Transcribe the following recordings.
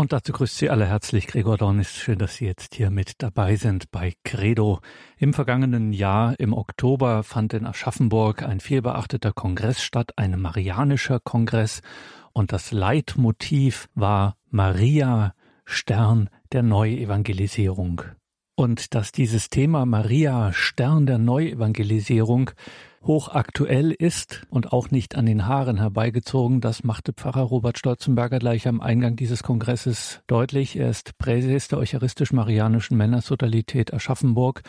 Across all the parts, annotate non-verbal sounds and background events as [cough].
Und dazu grüßt Sie alle herzlich Gregor Dornis. Schön, dass Sie jetzt hier mit dabei sind bei Credo. Im vergangenen Jahr, im Oktober, fand in Aschaffenburg ein vielbeachteter Kongress statt, ein marianischer Kongress. Und das Leitmotiv war Maria, Stern der Neuevangelisierung. Und dass dieses Thema Maria, Stern der Neuevangelisierung, hochaktuell ist und auch nicht an den Haaren herbeigezogen. Das machte Pfarrer Robert Stolzenberger gleich am Eingang dieses Kongresses deutlich. Er ist Präses der Eucharistisch-Marianischen Männersodalität Aschaffenburg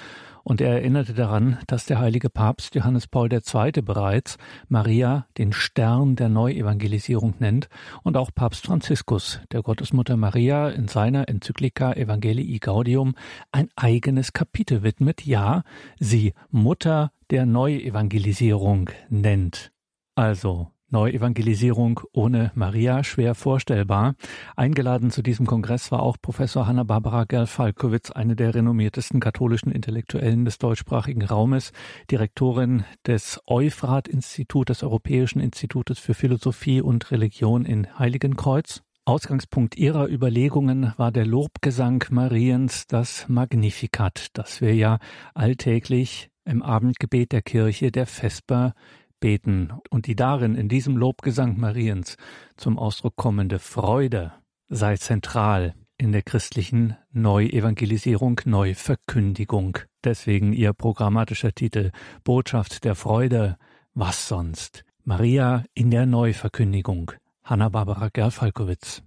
und er erinnerte daran, dass der heilige Papst Johannes Paul II. bereits Maria den Stern der Neuevangelisierung nennt und auch Papst Franziskus, der Gottesmutter Maria, in seiner Enzyklika Evangelii Gaudium ein eigenes Kapitel widmet, ja, sie Mutter der Neuevangelisierung nennt. Also Neuevangelisierung ohne Maria schwer vorstellbar. Eingeladen zu diesem Kongress war auch Professor Hanna-Barbara Gerl-Falkowitz, eine der renommiertesten katholischen Intellektuellen des deutschsprachigen Raumes, Direktorin des Euphrat-Institut, des Europäischen Institutes für Philosophie und Religion in Heiligenkreuz. Ausgangspunkt ihrer Überlegungen war der Lobgesang Mariens, das Magnificat, das wir ja alltäglich im Abendgebet der Kirche der Vesper beten und die darin in diesem Lobgesang Mariens zum Ausdruck kommende Freude sei zentral in der christlichen Neuevangelisierung, Neuverkündigung. Deswegen ihr programmatischer Titel Botschaft der Freude, was sonst? Maria in der Neuverkündigung. Hanna-Barbara Gerl-Falkowitz.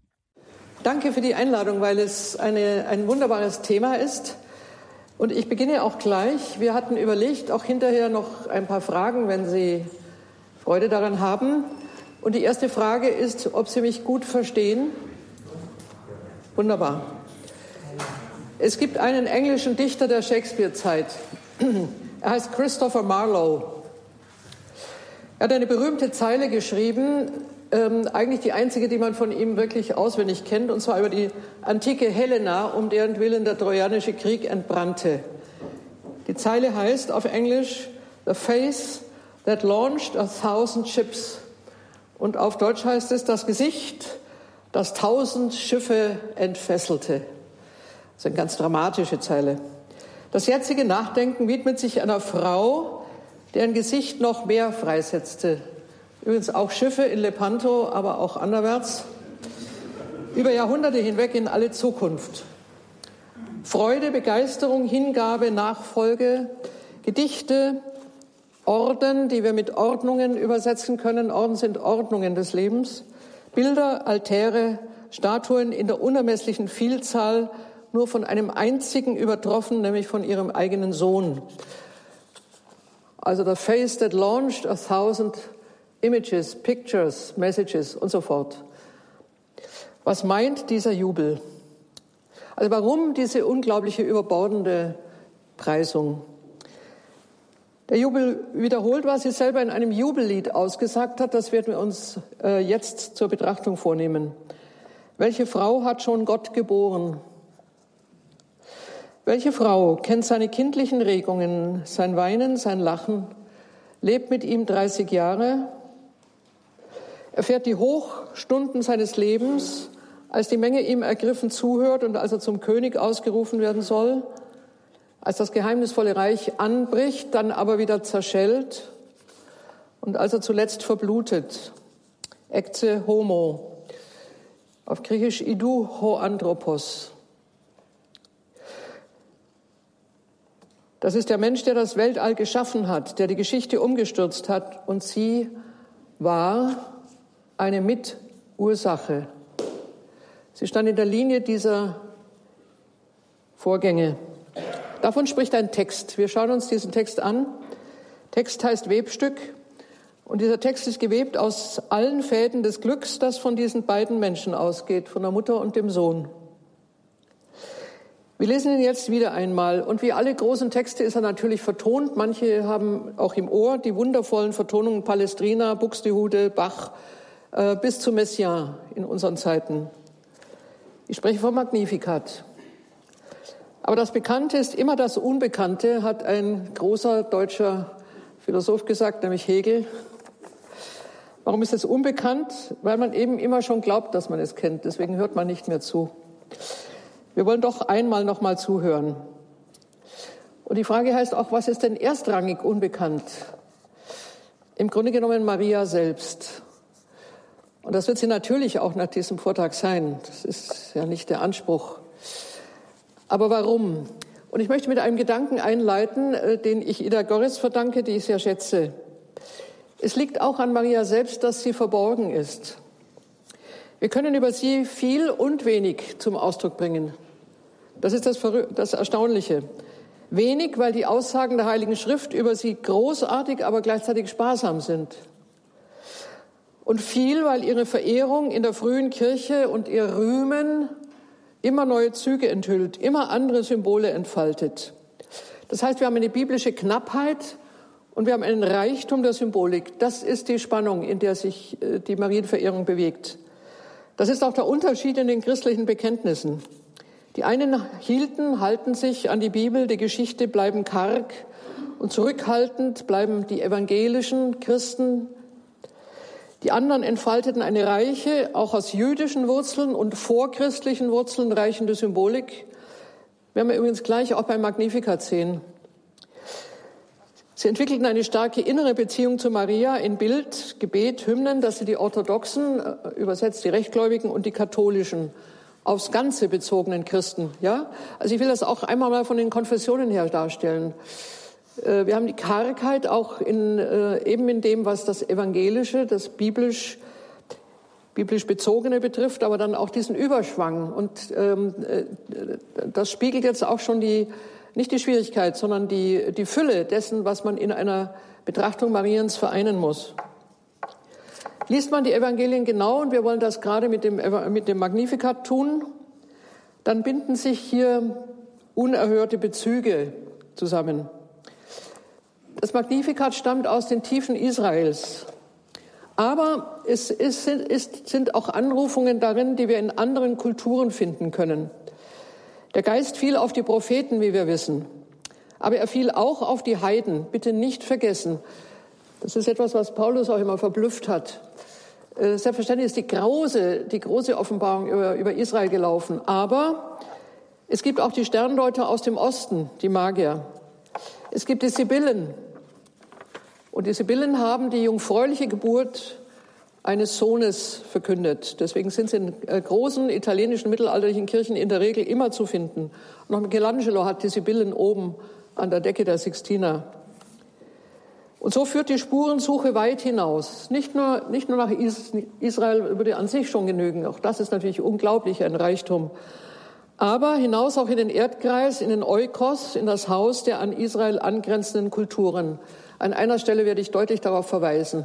Danke für die Einladung, weil es eine, ein wunderbares Thema ist. Und ich beginne auch gleich. Wir hatten überlegt, auch hinterher noch ein paar Fragen, wenn Sie Freude daran haben. Und die erste Frage ist, ob Sie mich gut verstehen. Wunderbar. Es gibt einen englischen Dichter der Shakespeare-Zeit. Er heißt Christopher Marlowe. Er hat eine berühmte Zeile geschrieben, ähm, eigentlich die einzige, die man von ihm wirklich auswendig kennt, und zwar über die antike Helena, um deren Willen der Trojanische Krieg entbrannte. Die Zeile heißt auf Englisch The Face that launched a thousand ships. Und auf Deutsch heißt es das Gesicht, das tausend Schiffe entfesselte. Das ist eine ganz dramatische Zeile. Das jetzige Nachdenken widmet sich einer Frau, deren Gesicht noch mehr freisetzte. Übrigens auch Schiffe in Lepanto, aber auch anderwärts. Über Jahrhunderte hinweg in alle Zukunft. Freude, Begeisterung, Hingabe, Nachfolge, Gedichte, Orden, die wir mit Ordnungen übersetzen können. Orden sind Ordnungen des Lebens. Bilder, Altäre, Statuen in der unermesslichen Vielzahl, nur von einem einzigen übertroffen, nämlich von ihrem eigenen Sohn. Also the face that launched a thousand images, pictures, messages und so fort. Was meint dieser Jubel? Also warum diese unglaubliche überbordende Preisung? Der Jubel wiederholt, was sie selber in einem Jubellied ausgesagt hat. Das werden wir uns äh, jetzt zur Betrachtung vornehmen. Welche Frau hat schon Gott geboren? Welche Frau kennt seine kindlichen Regungen, sein Weinen, sein Lachen, lebt mit ihm 30 Jahre, erfährt die Hochstunden seines Lebens, als die Menge ihm ergriffen zuhört und als er zum König ausgerufen werden soll, als das geheimnisvolle Reich anbricht, dann aber wieder zerschellt und als er zuletzt verblutet. Ekce homo. Auf Griechisch idu ho anthropos. Das ist der Mensch, der das Weltall geschaffen hat, der die Geschichte umgestürzt hat und sie war eine Mitursache. Sie stand in der Linie dieser Vorgänge. Davon spricht ein Text. Wir schauen uns diesen Text an. Text heißt Webstück. Und dieser Text ist gewebt aus allen Fäden des Glücks, das von diesen beiden Menschen ausgeht, von der Mutter und dem Sohn. Wir lesen ihn jetzt wieder einmal. Und wie alle großen Texte ist er natürlich vertont. Manche haben auch im Ohr die wundervollen Vertonungen Palestrina, Buxtehude, Bach äh, bis zu Messiaen in unseren Zeiten. Ich spreche vom Magnificat. Aber das Bekannte ist immer das Unbekannte, hat ein großer deutscher Philosoph gesagt, nämlich Hegel. Warum ist es unbekannt? Weil man eben immer schon glaubt, dass man es kennt. Deswegen hört man nicht mehr zu. Wir wollen doch einmal noch mal zuhören. Und die Frage heißt auch, was ist denn erstrangig unbekannt? Im Grunde genommen Maria selbst. Und das wird sie natürlich auch nach diesem Vortrag sein. Das ist ja nicht der Anspruch. Aber warum? Und ich möchte mit einem Gedanken einleiten, äh, den ich Ida Goris verdanke, die ich sehr schätze. Es liegt auch an Maria selbst, dass sie verborgen ist. Wir können über sie viel und wenig zum Ausdruck bringen. Das ist das, das Erstaunliche. Wenig, weil die Aussagen der Heiligen Schrift über sie großartig, aber gleichzeitig sparsam sind. Und viel, weil ihre Verehrung in der frühen Kirche und ihr Rühmen immer neue Züge enthüllt, immer andere Symbole entfaltet. Das heißt, wir haben eine biblische Knappheit, und wir haben einen Reichtum der Symbolik. Das ist die Spannung, in der sich äh, die Marienverehrung bewegt. Das ist auch der Unterschied in den christlichen Bekenntnissen. Die einen hielten, halten sich an die Bibel, die Geschichte bleiben karg und zurückhaltend bleiben die evangelischen Christen. Die anderen entfalteten eine reiche, auch aus jüdischen Wurzeln und vorchristlichen Wurzeln reichende Symbolik. Werden wir übrigens gleich auch beim Magnificat sehen. Sie entwickelten eine starke innere Beziehung zu Maria in Bild, Gebet, Hymnen, dass sie die orthodoxen, äh, übersetzt die rechtgläubigen und die katholischen, aufs Ganze bezogenen Christen, ja? Also ich will das auch einmal mal von den Konfessionen her darstellen. Äh, wir haben die Kargheit auch in, äh, eben in dem, was das Evangelische, das biblisch, biblisch Bezogene betrifft, aber dann auch diesen Überschwang. Und ähm, das spiegelt jetzt auch schon die nicht die Schwierigkeit, sondern die, die Fülle dessen, was man in einer Betrachtung Mariens vereinen muss. Liest man die Evangelien genau, und wir wollen das gerade mit dem, mit dem Magnificat tun, dann binden sich hier unerhörte Bezüge zusammen. Das Magnificat stammt aus den Tiefen Israels. Aber es ist, ist, sind auch Anrufungen darin, die wir in anderen Kulturen finden können. Der Geist fiel auf die Propheten, wie wir wissen. Aber er fiel auch auf die Heiden. Bitte nicht vergessen. Das ist etwas, was Paulus auch immer verblüfft hat. Äh, selbstverständlich ist die große, die große Offenbarung über, über Israel gelaufen. Aber es gibt auch die Sterndeuter aus dem Osten, die Magier. Es gibt die Sibyllen. Und die Sibyllen haben die jungfräuliche Geburt eines Sohnes verkündet. Deswegen sind sie in äh, großen italienischen mittelalterlichen Kirchen in der Regel immer zu finden. Auch Michelangelo hat die Sibyllen oben an der Decke der Sixtina. Und so führt die Spurensuche weit hinaus. Nicht nur, nicht nur nach Israel würde an sich schon genügen. Auch das ist natürlich unglaublich ein Reichtum. Aber hinaus auch in den Erdkreis, in den Eukos, in das Haus der an Israel angrenzenden Kulturen. An einer Stelle werde ich deutlich darauf verweisen.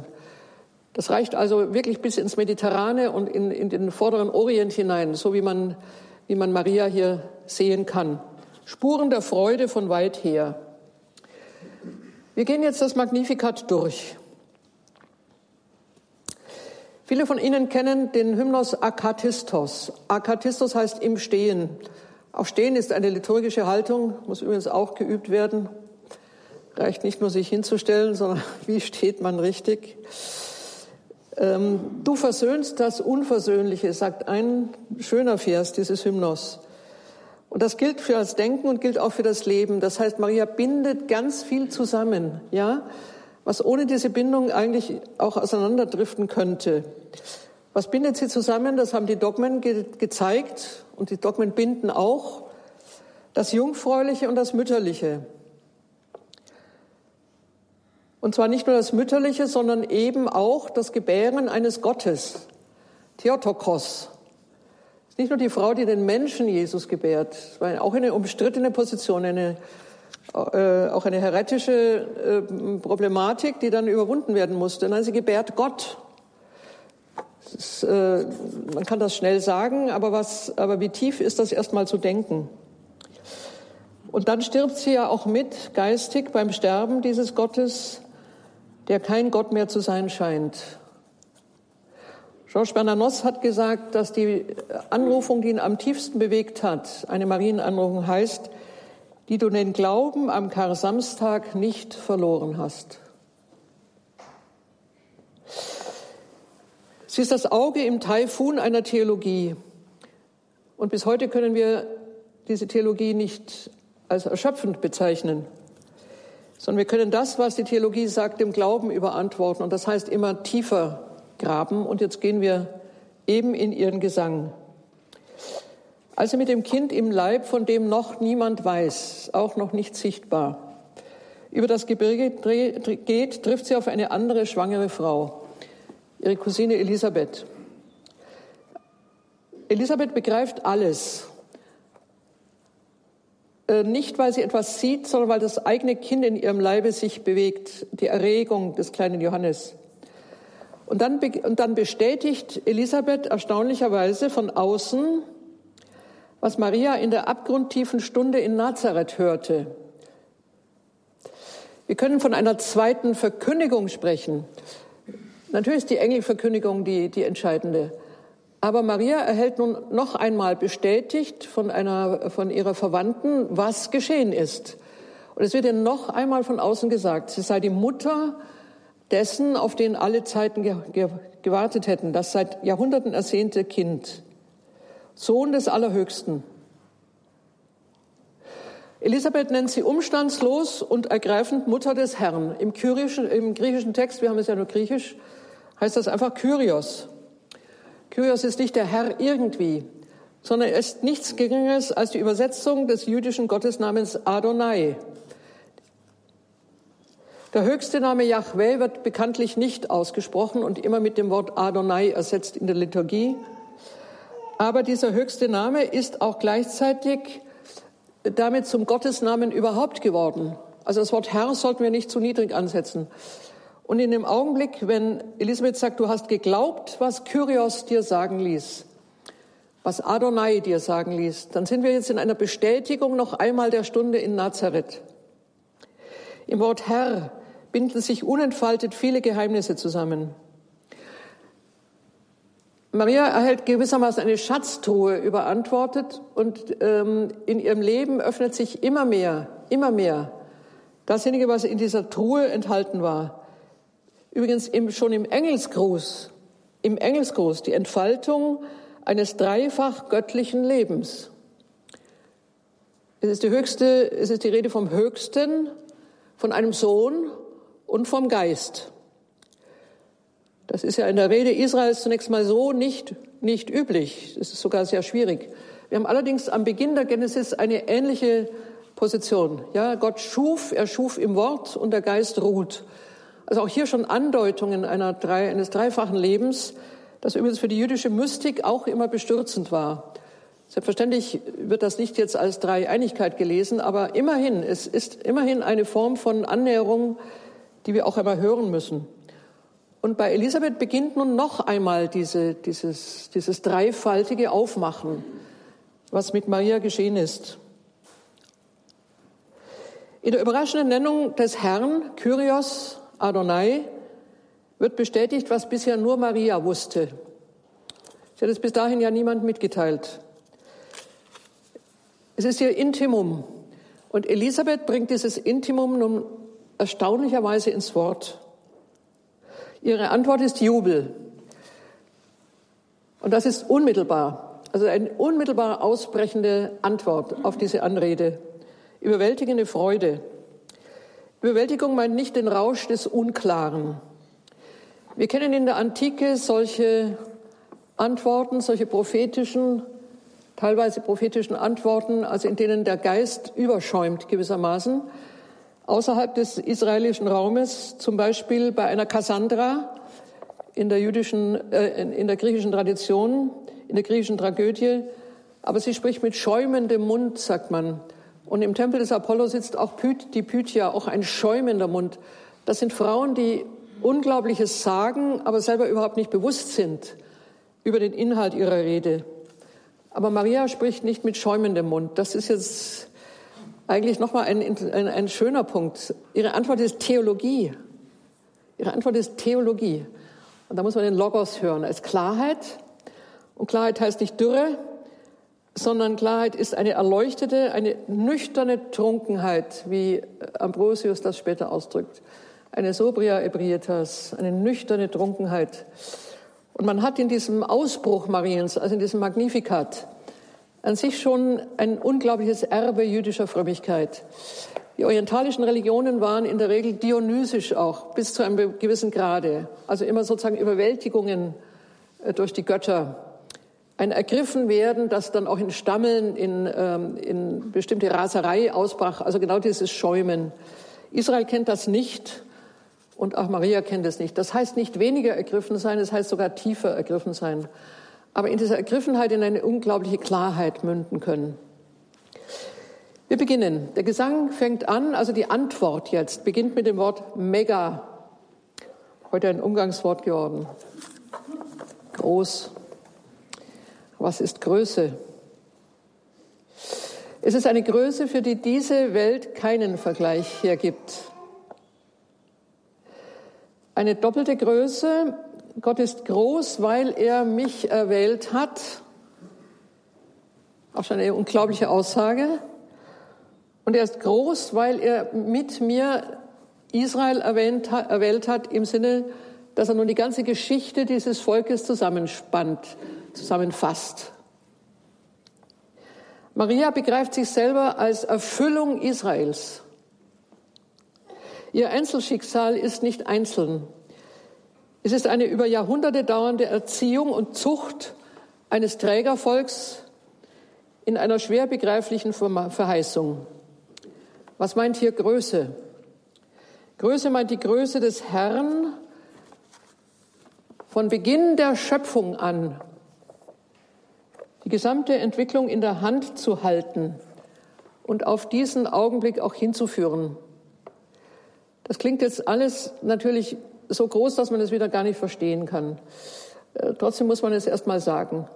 Das reicht also wirklich bis ins Mediterrane und in, in den vorderen Orient hinein, so wie man, wie man Maria hier sehen kann. Spuren der Freude von weit her. Wir gehen jetzt das Magnificat durch. Viele von Ihnen kennen den Hymnos Akatistos. Akatistos heißt im Stehen. Auch Stehen ist eine liturgische Haltung, muss übrigens auch geübt werden. Reicht nicht nur sich hinzustellen, sondern [laughs] wie steht man richtig. Ähm, du versöhnst das Unversöhnliche, sagt ein schöner Vers dieses Hymnos. Und das gilt für das Denken und gilt auch für das Leben. Das heißt, Maria bindet ganz viel zusammen, ja, was ohne diese Bindung eigentlich auch auseinanderdriften könnte. Was bindet sie zusammen? Das haben die Dogmen ge gezeigt und die Dogmen binden auch das Jungfräuliche und das Mütterliche. Und zwar nicht nur das Mütterliche, sondern eben auch das Gebären eines Gottes. Theotokos. Nicht nur die Frau, die den Menschen Jesus gebärt. Das war auch eine umstrittene Position, eine, äh, auch eine heretische äh, Problematik, die dann überwunden werden musste. Nein, sie gebärt Gott. Ist, äh, man kann das schnell sagen, aber, was, aber wie tief ist das erstmal zu denken? Und dann stirbt sie ja auch mit, geistig, beim Sterben dieses Gottes der kein Gott mehr zu sein scheint. Georges Bernanos hat gesagt, dass die Anrufung, die ihn am tiefsten bewegt hat, eine Marienanrufung heißt, die du den Glauben am Kar-Samstag nicht verloren hast. Sie ist das Auge im Taifun einer Theologie. Und bis heute können wir diese Theologie nicht als erschöpfend bezeichnen, sondern wir können das, was die Theologie sagt, dem Glauben überantworten. Und das heißt immer tiefer graben. Und jetzt gehen wir eben in ihren Gesang. Als sie mit dem Kind im Leib, von dem noch niemand weiß, auch noch nicht sichtbar, über das Gebirge geht, trifft sie auf eine andere schwangere Frau, ihre Cousine Elisabeth. Elisabeth begreift alles. Äh, nicht, weil sie etwas sieht, sondern weil das eigene Kind in ihrem Leibe sich bewegt, die Erregung des kleinen Johannes. Und dann, und dann bestätigt Elisabeth erstaunlicherweise von außen, was Maria in der abgrundtiefen Stunde in Nazareth hörte. Wir können von einer zweiten Verkündigung sprechen. Natürlich ist die Engelverkündigung die, die entscheidende. Aber Maria erhält nun noch einmal bestätigt von einer, von ihrer Verwandten, was geschehen ist. Und es wird ihr noch einmal von außen gesagt, sie sei die Mutter dessen, auf den alle Zeiten ge ge gewartet hätten, das seit Jahrhunderten ersehnte Kind, Sohn des Allerhöchsten. Elisabeth nennt sie umstandslos und ergreifend Mutter des Herrn. Im, kyrischen, im griechischen Text, wir haben es ja nur griechisch, heißt das einfach Kyrios. Kyrios ist nicht der Herr irgendwie, sondern er ist nichts Geringeres als die Übersetzung des jüdischen Gottesnamens Adonai. Der höchste Name Yahweh wird bekanntlich nicht ausgesprochen und immer mit dem Wort Adonai ersetzt in der Liturgie. Aber dieser höchste Name ist auch gleichzeitig damit zum Gottesnamen überhaupt geworden. Also das Wort Herr sollten wir nicht zu niedrig ansetzen. Und in dem Augenblick, wenn Elisabeth sagt, du hast geglaubt, was Kyrios dir sagen ließ, was Adonai dir sagen ließ, dann sind wir jetzt in einer Bestätigung noch einmal der Stunde in Nazareth. Im Wort Herr binden sich unentfaltet viele Geheimnisse zusammen. Maria erhält gewissermaßen eine Schatztruhe überantwortet und ähm, in ihrem Leben öffnet sich immer mehr, immer mehr dasjenige, was in dieser Truhe enthalten war. Übrigens im, schon im Engelsgruß, im Engelsgruß die Entfaltung eines dreifach göttlichen Lebens. Es ist die höchste, es ist die Rede vom Höchsten, von einem Sohn und vom Geist. Das ist ja in der Rede Israels zunächst mal so nicht, nicht üblich. Es ist sogar sehr schwierig. Wir haben allerdings am Beginn der Genesis eine ähnliche Position. Ja, Gott schuf, er schuf im Wort und der Geist ruht. Also auch hier schon Andeutungen einer eines dreifachen Lebens, das übrigens für die jüdische Mystik auch immer bestürzend war. Selbstverständlich wird das nicht jetzt als Dreieinigkeit gelesen, aber immerhin, es ist immerhin eine Form von Annäherung, die wir auch einmal hören müssen. Und bei Elisabeth beginnt nun noch einmal diese, dieses, dieses dreifaltige Aufmachen, was mit Maria geschehen ist. In der überraschenden Nennung des Herrn, Kyrios, Adonai wird bestätigt, was bisher nur Maria wusste. Sie hat es bis dahin ja niemand mitgeteilt. Es ist ihr Intimum. Und Elisabeth bringt dieses Intimum nun erstaunlicherweise ins Wort. Ihre Antwort ist Jubel. Und das ist unmittelbar, also eine unmittelbar ausbrechende Antwort auf diese Anrede. Überwältigende Freude. Überwältigung meint nicht den Rausch des Unklaren. Wir kennen in der Antike solche Antworten, solche prophetischen, teilweise prophetischen Antworten, also in denen der Geist überschäumt gewissermaßen. Außerhalb des israelischen Raumes, zum Beispiel bei einer Kassandra in der jüdischen, äh, in der griechischen Tradition, in der griechischen Tragödie. Aber sie spricht mit schäumendem Mund, sagt man. Und im Tempel des Apollo sitzt auch Pyth, die Pythia, auch ein schäumender Mund. Das sind Frauen, die Unglaubliches sagen, aber selber überhaupt nicht bewusst sind über den Inhalt ihrer Rede. Aber Maria spricht nicht mit schäumendem Mund. Das ist jetzt eigentlich nochmal ein, ein, ein schöner Punkt. Ihre Antwort ist Theologie. Ihre Antwort ist Theologie. Und da muss man den Logos hören als Klarheit. Und Klarheit heißt nicht Dürre, sondern Klarheit ist eine erleuchtete, eine nüchterne Trunkenheit, wie Ambrosius das später ausdrückt. Eine sobria ebrietas, eine nüchterne Trunkenheit. Und man hat in diesem Ausbruch Mariens, also in diesem Magnificat, an sich schon ein unglaubliches Erbe jüdischer Frömmigkeit. Die orientalischen Religionen waren in der Regel dionysisch auch, bis zu einem gewissen Grade. Also immer sozusagen Überwältigungen äh, durch die Götter. Ein Ergriffenwerden, das dann auch in Stammeln, in, ähm, in bestimmte Raserei ausbrach. Also genau dieses Schäumen. Israel kennt das nicht und auch Maria kennt es nicht. Das heißt nicht weniger ergriffen sein, es das heißt sogar tiefer ergriffen sein. Aber in dieser Ergriffenheit in eine unglaubliche Klarheit münden können. Wir beginnen. Der Gesang fängt an, also die Antwort jetzt beginnt mit dem Wort mega. Heute ein Umgangswort geworden. Groß. Was ist Größe? Es ist eine Größe, für die diese Welt keinen Vergleich hergibt. Eine doppelte Größe. Gott ist groß, weil er mich erwählt hat. Auch schon eine unglaubliche Aussage. Und er ist groß, weil er mit mir Israel erwähnt, erwählt hat im Sinne, dass er nun die ganze Geschichte dieses Volkes zusammenspannt, zusammenfasst. Maria begreift sich selber als Erfüllung Israels. Ihr Einzelschicksal ist nicht einzeln. Es ist eine über Jahrhunderte dauernde Erziehung und Zucht eines Trägervolks in einer schwer begreiflichen Verheißung. Was meint hier Größe? Größe meint die Größe des Herrn von Beginn der Schöpfung an. Die gesamte Entwicklung in der Hand zu halten und auf diesen Augenblick auch hinzuführen. Das klingt jetzt alles natürlich so groß, dass man es wieder gar nicht verstehen kann. Äh, trotzdem muss man es erst mal sagen.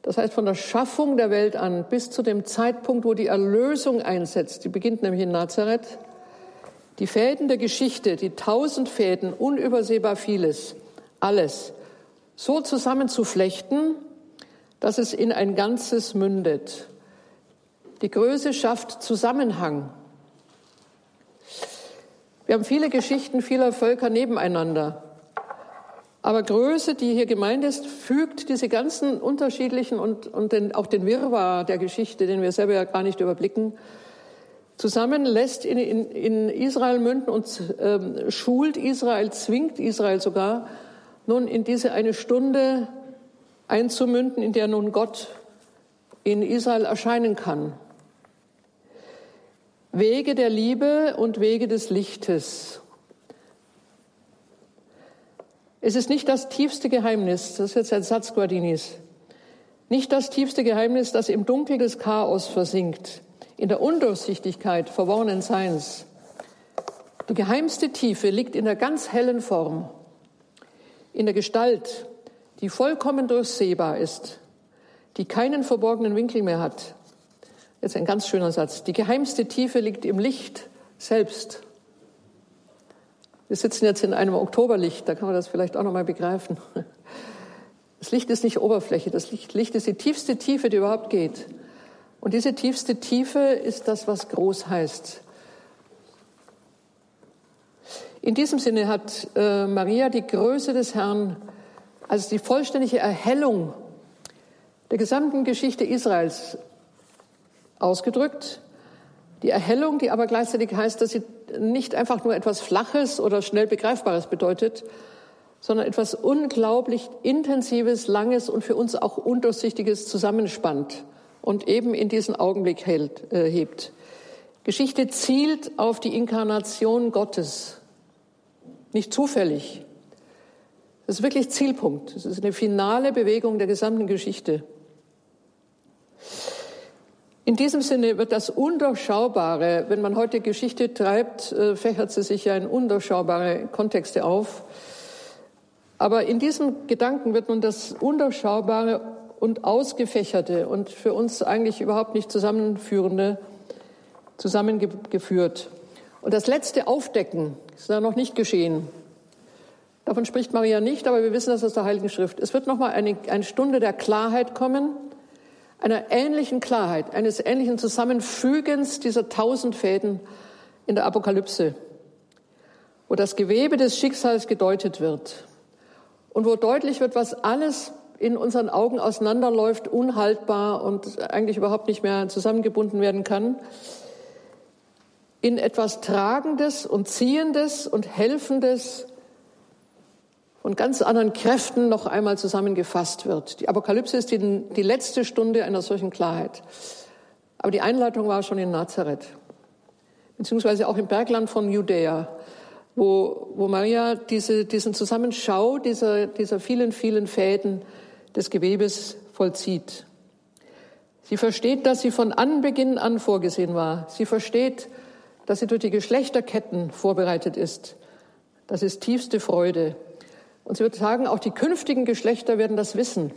Das heißt, von der Schaffung der Welt an bis zu dem Zeitpunkt, wo die Erlösung einsetzt, die beginnt nämlich in Nazareth, die Fäden der Geschichte, die tausend Fäden, unübersehbar vieles, alles, so zusammenzuflechten, dass es in ein Ganzes mündet. Die Größe schafft Zusammenhang. Wir haben viele Geschichten vieler Völker nebeneinander. Aber Größe, die hier gemeint ist, fügt diese ganzen unterschiedlichen und, und den, auch den Wirrwarr der Geschichte, den wir selber ja gar nicht überblicken, zusammen, lässt in, in, in Israel münden und ähm, schult Israel, zwingt Israel sogar, nun in diese eine Stunde einzumünden, in der nun Gott in Israel erscheinen kann. Wege der Liebe und Wege des Lichtes. Es ist nicht das tiefste Geheimnis, das ist jetzt ein Satz Guardinis, nicht das tiefste Geheimnis, das im Dunkel des Chaos versinkt, in der Undurchsichtigkeit verworrenen Seins. Die geheimste Tiefe liegt in der ganz hellen Form, in der Gestalt, die vollkommen durchsehbar ist, die keinen verborgenen Winkel mehr hat. Jetzt ein ganz schöner Satz. Die geheimste Tiefe liegt im Licht selbst. Wir sitzen jetzt in einem Oktoberlicht, da kann man das vielleicht auch noch mal begreifen. Das Licht ist nicht Oberfläche, das Licht, Licht ist die tiefste Tiefe, die überhaupt geht. Und diese tiefste Tiefe ist das, was groß heißt. In diesem Sinne hat äh, Maria die Größe des Herrn als die vollständige Erhellung der gesamten Geschichte Israels ausgedrückt. Die Erhellung, die aber gleichzeitig heißt, dass sie nicht einfach nur etwas Flaches oder schnell Begreifbares bedeutet, sondern etwas unglaublich Intensives, Langes und für uns auch Undurchsichtiges zusammenspannt und eben in diesen Augenblick hält, äh, hebt. Geschichte zielt auf die Inkarnation Gottes. Nicht zufällig. Das ist wirklich Zielpunkt. Das ist eine finale Bewegung der gesamten Geschichte. In diesem Sinne wird das Undurchschaubare, wenn man heute Geschichte treibt, äh, fächert sie sich ja in undurchschaubare Kontexte auf. Aber in diesem Gedanken wird nun das Undurchschaubare und Ausgefächerte und für uns eigentlich überhaupt nicht zusammenführende zusammengeführt. Und das letzte Aufdecken ist da noch nicht geschehen. Davon spricht Maria nicht, aber wir wissen das aus der Heiligen Schrift. Es wird nochmal eine, eine Stunde der Klarheit kommen, einer ähnlichen Klarheit, eines ähnlichen Zusammenfügens dieser tausend Fäden in der Apokalypse, wo das Gewebe des Schicksals gedeutet wird. und wo deutlich wird, was alles in unseren Augen auseinanderläuft, unhaltbar und eigentlich überhaupt nicht mehr zusammengebunden werden kann, in etwas Tragendes und Ziehendes und Helfendes von ganz anderen Kräften noch einmal zusammengefasst wird. Die Apokalypse ist die, die letzte Stunde einer solchen Klarheit. Aber die Einleitung war schon in Nazareth, beziehungsweise auch im Bergland von Judäa, wo, wo Maria diese, diesen Zusammenschau dieser, dieser vielen, vielen Fäden des Gewebes vollzieht. Sie versteht, dass sie von Anbeginn an vorgesehen war. Sie versteht, dass sie durch die Geschlechterketten vorbereitet ist. Das ist tiefste Freude. Und sie wird sagen, auch die künftigen Geschlechter werden das wissen.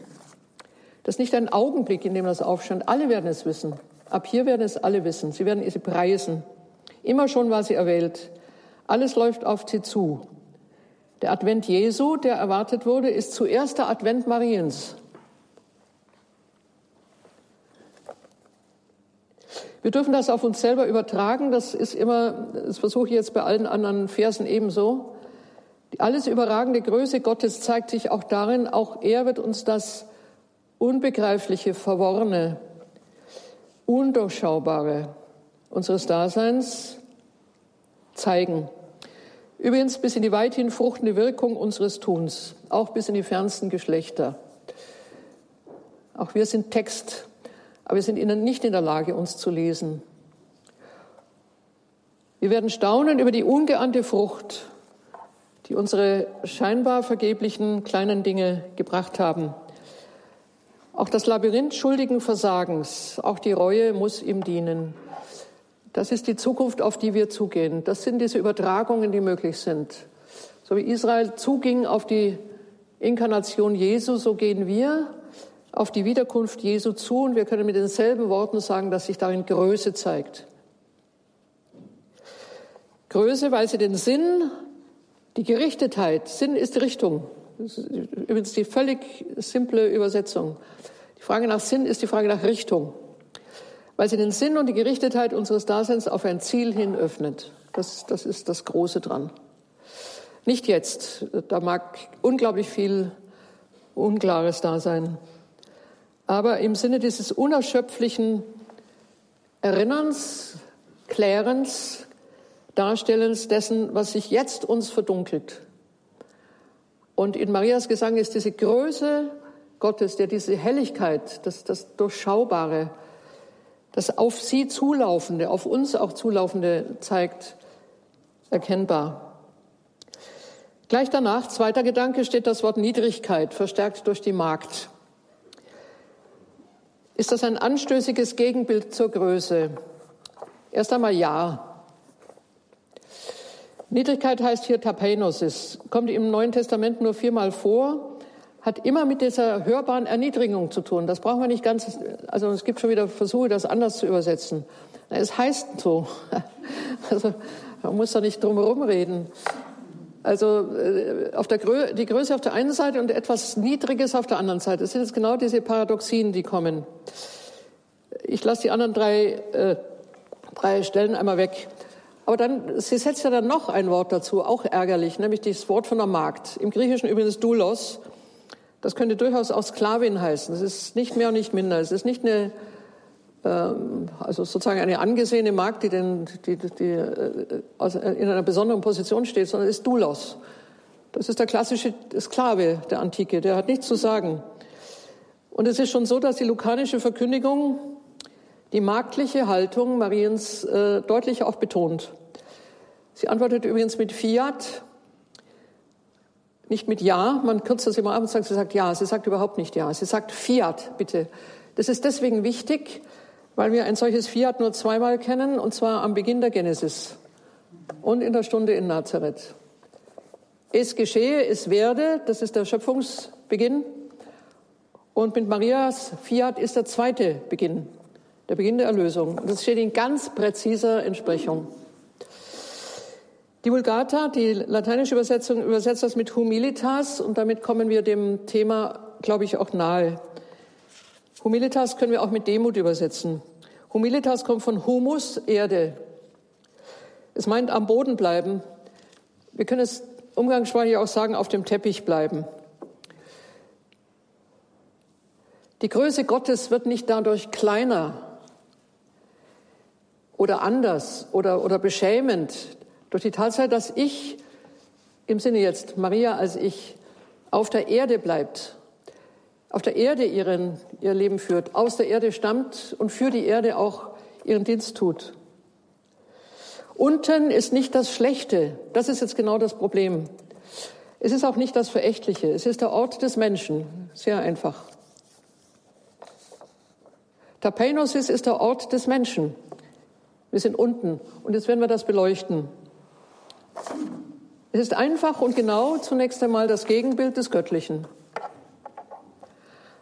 Das ist nicht ein Augenblick, in dem das aufscheint. Alle werden es wissen. Ab hier werden es alle wissen. Sie werden sie preisen. Immer schon war sie erwählt. Alles läuft auf sie zu. Der Advent Jesu, der erwartet wurde, ist zuerst der Advent Mariens. Wir dürfen das auf uns selber übertragen. Das ist immer, das versuche ich jetzt bei allen anderen Versen ebenso. Die alles überragende Größe Gottes zeigt sich auch darin, auch er wird uns das Unbegreifliche, Verworrene, Undurchschaubare unseres Daseins zeigen. Übrigens bis in die weithin fruchtende Wirkung unseres Tuns, auch bis in die fernsten Geschlechter. Auch wir sind Text, aber wir sind ihnen nicht in der Lage, uns zu lesen. Wir werden staunen über die ungeahnte Frucht, die unsere scheinbar vergeblichen kleinen Dinge gebracht haben. Auch das Labyrinth schuldigen Versagens, auch die Reue muss ihm dienen. Das ist die Zukunft, auf die wir zugehen. Das sind diese Übertragungen, die möglich sind. So wie Israel zuging auf die Inkarnation Jesu, so gehen wir auf die Wiederkunft Jesu zu und wir können mit denselben Worten sagen, dass sich darin Größe zeigt. Größe, weil sie den Sinn, die Gerichtetheit, Sinn ist Richtung. Das ist übrigens die völlig simple Übersetzung. Die Frage nach Sinn ist die Frage nach Richtung weil sie den Sinn und die Gerichtetheit unseres Daseins auf ein Ziel hin öffnet. Das, das ist das Große dran. Nicht jetzt, da mag unglaublich viel Unklares da sein, aber im Sinne dieses unerschöpflichen Erinnerns, Klärens, Darstellens dessen, was sich jetzt uns verdunkelt. Und in Marias Gesang ist diese Größe Gottes, der diese Helligkeit, das, das Durchschaubare, das auf sie zulaufende, auf uns auch zulaufende zeigt, erkennbar. Gleich danach, zweiter Gedanke, steht das Wort Niedrigkeit, verstärkt durch die Magd. Ist das ein anstößiges Gegenbild zur Größe? Erst einmal ja. Niedrigkeit heißt hier Tapenosis, kommt im Neuen Testament nur viermal vor hat immer mit dieser hörbaren Erniedrigung zu tun. Das brauchen wir nicht ganz, also es gibt schon wieder Versuche, das anders zu übersetzen. Es heißt so. [laughs] Also man muss da nicht drum herum reden. Also äh, auf der Grö die Größe auf der einen Seite und etwas Niedriges auf der anderen Seite. Das sind jetzt genau diese Paradoxien, die kommen. Ich lasse die anderen drei, äh, drei Stellen einmal weg. Aber dann, sie setzt ja dann noch ein Wort dazu, auch ärgerlich, nämlich das Wort von der Magd. Im Griechischen übrigens Doulos. Das könnte durchaus auch Sklavin heißen. Es ist nicht mehr und nicht minder. Es ist nicht eine, ähm, also sozusagen eine angesehene Magd, die, den, die, die äh, in einer besonderen Position steht, sondern es ist Doulos. Das ist der klassische Sklave der Antike. Der hat nichts zu sagen. Und es ist schon so, dass die lukanische Verkündigung die marktliche Haltung Mariens äh, deutlich auch betont. Sie antwortet übrigens mit Fiat, nicht mit Ja, man kürzt das immer ab und sagt, sie sagt Ja. Sie sagt überhaupt nicht Ja. Sie sagt Fiat, bitte. Das ist deswegen wichtig, weil wir ein solches Fiat nur zweimal kennen, und zwar am Beginn der Genesis und in der Stunde in Nazareth. Es geschehe, es werde, das ist der Schöpfungsbeginn. Und mit Marias Fiat ist der zweite Beginn, der Beginn der Erlösung. Das steht in ganz präziser Entsprechung. Die Vulgata, die lateinische Übersetzung, übersetzt das mit humilitas und damit kommen wir dem Thema, glaube ich, auch nahe. Humilitas können wir auch mit Demut übersetzen. Humilitas kommt von Humus, Erde. Es meint am Boden bleiben. Wir können es umgangssprachlich auch sagen, auf dem Teppich bleiben. Die Größe Gottes wird nicht dadurch kleiner oder anders oder, oder beschämend durch die Tatsache, dass ich, im Sinne jetzt Maria als ich, auf der Erde bleibt, auf der Erde ihren, ihr Leben führt, aus der Erde stammt und für die Erde auch ihren Dienst tut. Unten ist nicht das Schlechte, das ist jetzt genau das Problem. Es ist auch nicht das Verächtliche, es ist der Ort des Menschen, sehr einfach. Tapeinosis ist der Ort des Menschen. Wir sind unten und jetzt werden wir das beleuchten. Es ist einfach und genau zunächst einmal das Gegenbild des Göttlichen.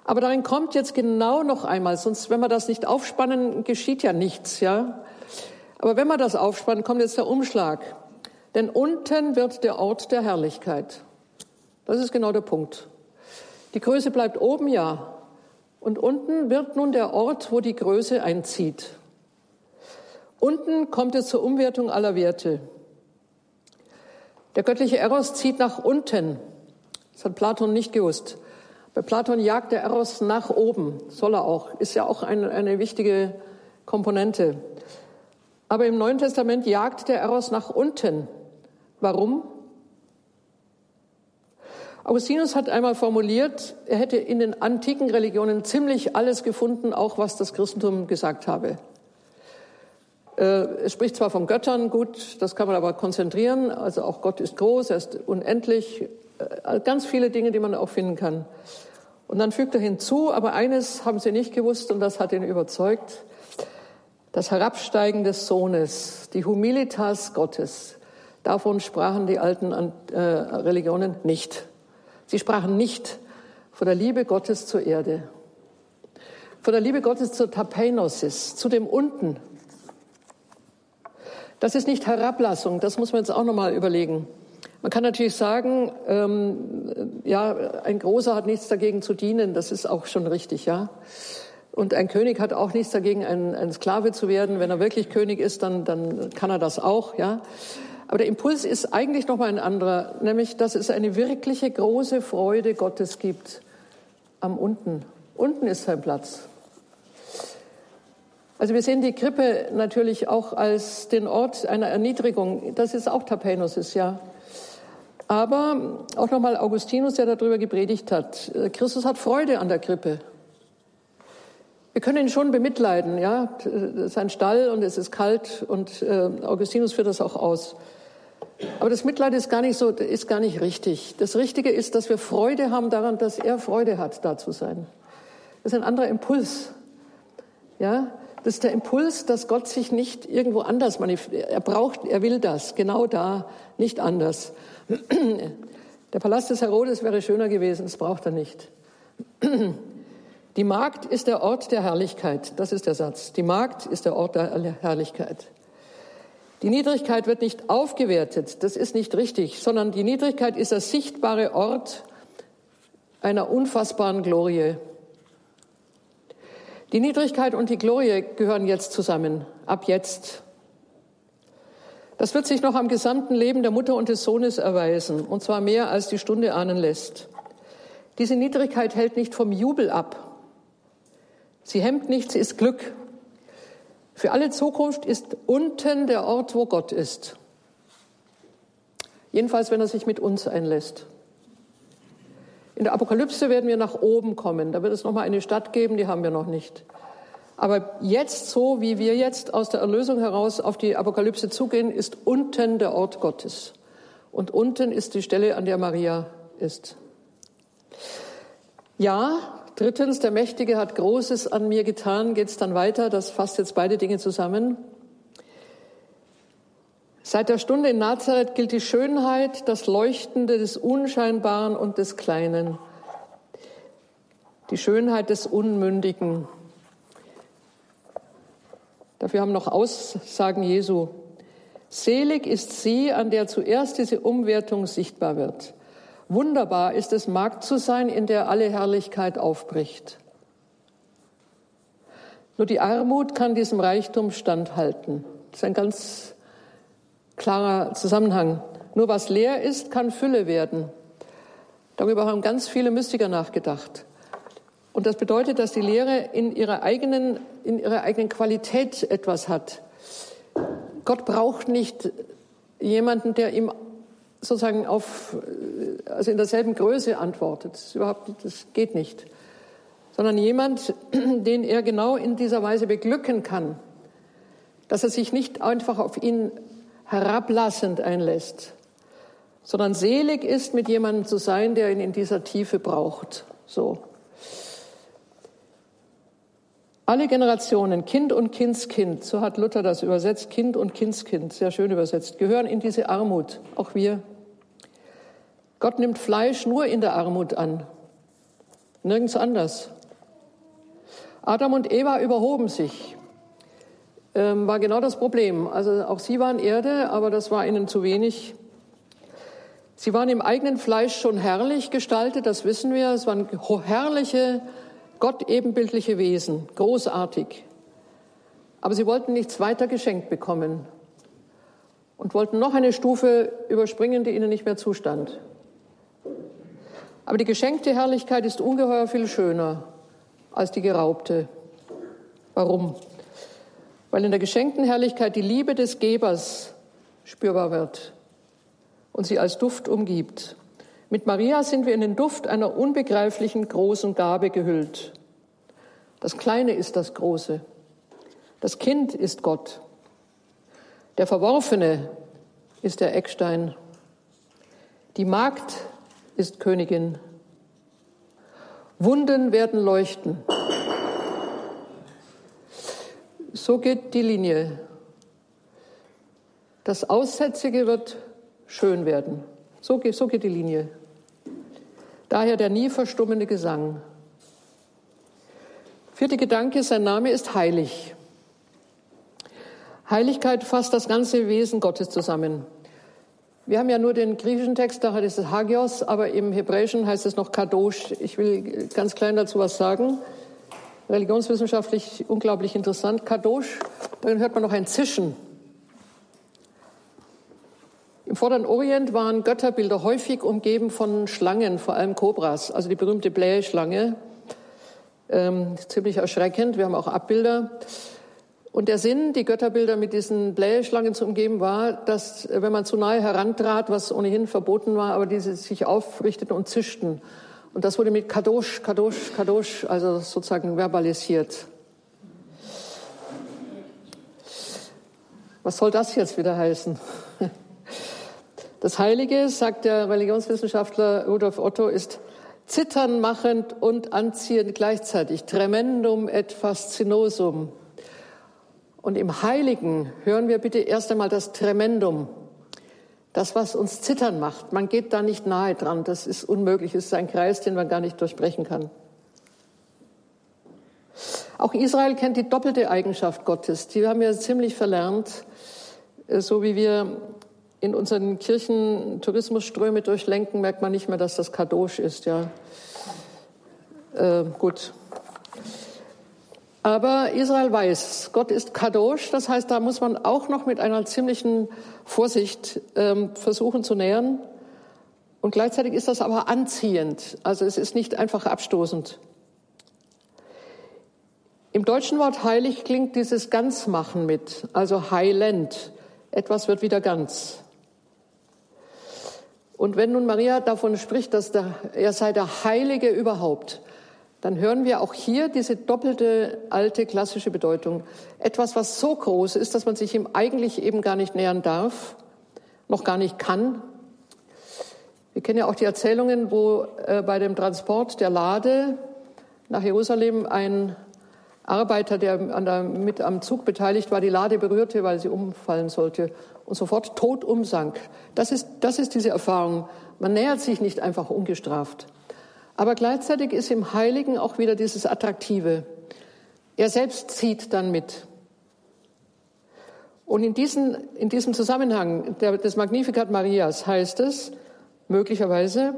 Aber darin kommt jetzt genau noch einmal, sonst, wenn wir das nicht aufspannen, geschieht ja nichts, ja. Aber wenn wir das aufspannen, kommt jetzt der Umschlag. Denn unten wird der Ort der Herrlichkeit. Das ist genau der Punkt. Die Größe bleibt oben, ja. Und unten wird nun der Ort, wo die Größe einzieht. Unten kommt es zur Umwertung aller Werte. Der göttliche Eros zieht nach unten. Das hat Platon nicht gewusst. Bei Platon jagt der Eros nach oben. Soll er auch. Ist ja auch eine, eine wichtige Komponente. Aber im Neuen Testament jagt der Eros nach unten. Warum? Augustinus hat einmal formuliert, er hätte in den antiken Religionen ziemlich alles gefunden, auch was das Christentum gesagt habe. Äh, es spricht zwar von Göttern, gut, das kann man aber konzentrieren, also auch Gott ist groß, er ist unendlich, äh, ganz viele Dinge, die man auch finden kann. Und dann fügt er hinzu, aber eines haben sie nicht gewusst und das hat ihn überzeugt, das Herabsteigen des Sohnes, die Humilitas Gottes. Davon sprachen die alten äh, Religionen nicht. Sie sprachen nicht von der Liebe Gottes zur Erde, von der Liebe Gottes zur Tapeinosis, zu dem Unten. Das ist nicht Herablassung, das muss man jetzt auch nochmal überlegen. Man kann natürlich sagen, ähm, ja, ein Großer hat nichts dagegen zu dienen, das ist auch schon richtig, ja. Und ein König hat auch nichts dagegen, ein, ein Sklave zu werden. Wenn er wirklich König ist, dann, dann kann er das auch, ja. Aber der Impuls ist eigentlich noch mal ein anderer, nämlich, dass es eine wirkliche große Freude Gottes gibt am unten. Unten ist sein Platz. Also wir sehen die Krippe natürlich auch als den Ort einer Erniedrigung. Das ist auch Tapenosis, ja. Aber auch nochmal Augustinus, der darüber gepredigt hat. Christus hat Freude an der Krippe. Wir können ihn schon bemitleiden, ja. Sein Stall und es ist kalt und äh, Augustinus führt das auch aus. Aber das Mitleid ist gar nicht so, ist gar nicht richtig. Das Richtige ist, dass wir Freude haben daran, dass er Freude hat, da zu sein. Das ist ein anderer Impuls. Ja, das ist der Impuls, dass Gott sich nicht irgendwo anders manifestiert. Er braucht, er will das, genau da, nicht anders. Der Palast des Herodes wäre schöner gewesen, das braucht er nicht. Die Magd ist der Ort der Herrlichkeit, das ist der Satz. Die Magd ist der Ort der Herrlichkeit. Die Niedrigkeit wird nicht aufgewertet, das ist nicht richtig, sondern die Niedrigkeit ist der sichtbare Ort einer unfassbaren Glorie. Die Niedrigkeit und die Glorie gehören jetzt zusammen, ab jetzt. Das wird sich noch am gesamten Leben der Mutter und des Sohnes erweisen, und zwar mehr als die Stunde ahnen lässt. Diese Niedrigkeit hält nicht vom Jubel ab. Sie hemmt nicht, sie ist Glück. Für alle Zukunft ist unten der Ort, wo Gott ist. Jedenfalls, wenn er sich mit uns einlässt. In der Apokalypse werden wir nach oben kommen. Da wird es nochmal eine Stadt geben, die haben wir noch nicht. Aber jetzt, so wie wir jetzt aus der Erlösung heraus auf die Apokalypse zugehen, ist unten der Ort Gottes. Und unten ist die Stelle, an der Maria ist. Ja, Drittens, der Mächtige hat Großes an mir getan. Geht es dann weiter? Das fasst jetzt beide Dinge zusammen. Seit der Stunde in Nazareth gilt die Schönheit, das Leuchtende des Unscheinbaren und des Kleinen. Die Schönheit des Unmündigen. Dafür haben noch Aussagen Jesu. Selig ist sie, an der zuerst diese Umwertung sichtbar wird. Wunderbar ist es, Magd zu sein, in der alle Herrlichkeit aufbricht. Nur die Armut kann diesem Reichtum standhalten. Das ist ein ganz klarer Zusammenhang. Nur was leer ist, kann Fülle werden. Darüber haben ganz viele Mystiker nachgedacht. Und das bedeutet, dass die Lehre in ihrer eigenen, in ihrer eigenen Qualität etwas hat. Gott braucht nicht jemanden, der ihm sozusagen auf, also in derselben Größe antwortet. Das, überhaupt, das geht nicht. Sondern jemand, [clears throat] den er genau in dieser Weise beglücken kann, dass er sich nicht einfach auf ihn herablassend einlässt, sondern selig ist, mit jemandem zu sein, der ihn in dieser Tiefe braucht. So. Alle Generationen, Kind und Kindskind, so hat Luther das übersetzt, Kind und Kindskind, sehr schön übersetzt, gehören in diese Armut, auch wir. Gott nimmt Fleisch nur in der Armut an, nirgends anders. Adam und Eva überhoben sich, ähm, war genau das Problem. Also auch sie waren Erde, aber das war ihnen zu wenig. Sie waren im eigenen Fleisch schon herrlich gestaltet, das wissen wir. Es waren herrliche, Gott ebenbildliche Wesen, großartig. Aber sie wollten nichts weiter geschenkt bekommen und wollten noch eine Stufe überspringen, die ihnen nicht mehr zustand. Aber die geschenkte Herrlichkeit ist ungeheuer viel schöner als die geraubte. Warum? Weil in der geschenkten Herrlichkeit die Liebe des Gebers spürbar wird und sie als Duft umgibt. Mit Maria sind wir in den Duft einer unbegreiflichen großen Gabe gehüllt. Das Kleine ist das Große. Das Kind ist Gott. Der Verworfene ist der Eckstein. Die Magd ist Königin. Wunden werden leuchten. So geht die Linie. Das Aussätzige wird schön werden. So geht, so geht die Linie. Daher der nie verstummende Gesang. Vierter Gedanke, sein Name ist heilig. Heiligkeit fasst das ganze Wesen Gottes zusammen. Wir haben ja nur den griechischen Text, da heißt es Hagios, aber im Hebräischen heißt es noch Kadosh. Ich will ganz klein dazu was sagen. Religionswissenschaftlich unglaublich interessant. Kadosh, dann hört man noch ein Zischen. Im Vorderen Orient waren Götterbilder häufig umgeben von Schlangen, vor allem Kobras, also die berühmte Blähschlange. Ähm, ziemlich erschreckend. Wir haben auch Abbilder. Und der Sinn, die Götterbilder mit diesen Blähschlangen zu umgeben, war, dass äh, wenn man zu nahe herantrat, was ohnehin verboten war, aber diese sich aufrichteten und zischten. Und das wurde mit Kadosh, Kadosh, Kadosh, also sozusagen verbalisiert. Was soll das jetzt wieder heißen? Das Heilige, sagt der Religionswissenschaftler Rudolf Otto, ist zittern machend und anziehend gleichzeitig. Tremendum et fascinosum. Und im Heiligen hören wir bitte erst einmal das Tremendum, das, was uns zittern macht. Man geht da nicht nahe dran, das ist unmöglich, es ist ein Kreis, den man gar nicht durchbrechen kann. Auch Israel kennt die doppelte Eigenschaft Gottes. Die haben wir ziemlich verlernt, äh, so wie wir in unseren Kirchen Tourismusströme durchlenken, merkt man nicht mehr, dass das Kadosh ist. Ja, äh, gut. Aber Israel weiß, Gott ist Kadosh, das heißt, da muss man auch noch mit einer ziemlichen Vorsicht ähm, versuchen zu nähern. Und gleichzeitig ist das aber anziehend, also es ist nicht einfach abstoßend. Im deutschen Wort heilig klingt dieses Ganzmachen mit, also heilend. Etwas wird wieder ganz. Und wenn nun Maria davon spricht, dass der, er sei der Heilige überhaupt, dann hören wir auch hier diese doppelte alte klassische Bedeutung. Etwas, was so groß ist, dass man sich ihm eigentlich eben gar nicht nähern darf, noch gar nicht kann. Wir kennen ja auch die Erzählungen, wo äh, bei dem Transport der Lade nach Jerusalem ein Arbeiter, der an der, mit am Zug beteiligt war, die Lade berührte, weil sie umfallen sollte und sofort tot umsank. Das ist, das ist diese Erfahrung. Man nähert sich nicht einfach ungestraft. Aber gleichzeitig ist im Heiligen auch wieder dieses Attraktive. Er selbst zieht dann mit. Und in, diesen, in diesem Zusammenhang der, des Magnificat Marias heißt es möglicherweise,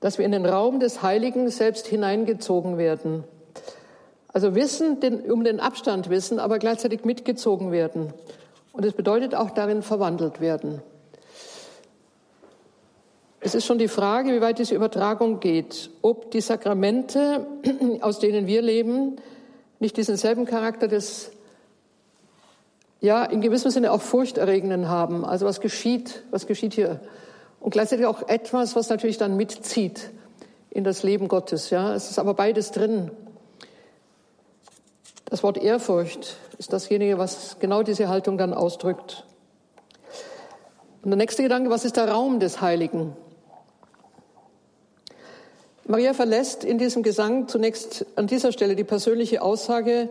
dass wir in den Raum des Heiligen selbst hineingezogen werden. Also wissen, den, um den Abstand wissen, aber gleichzeitig mitgezogen werden. Und es bedeutet auch darin verwandelt werden. Es ist schon die Frage, wie weit diese Übertragung geht, ob die Sakramente, [clears throat] aus denen wir leben, nicht diesen selben Charakter des, ja, in gewissem Sinne auch furchterregenden haben. Also was geschieht, was geschieht hier? Und gleichzeitig auch etwas, was natürlich dann mitzieht in das Leben Gottes. Ja, es ist aber beides drin. Das Wort Ehrfurcht ist dasjenige, was genau diese Haltung dann ausdrückt. Und der nächste Gedanke, was ist der Raum des Heiligen? Maria verlässt in diesem Gesang zunächst an dieser Stelle die persönliche Aussage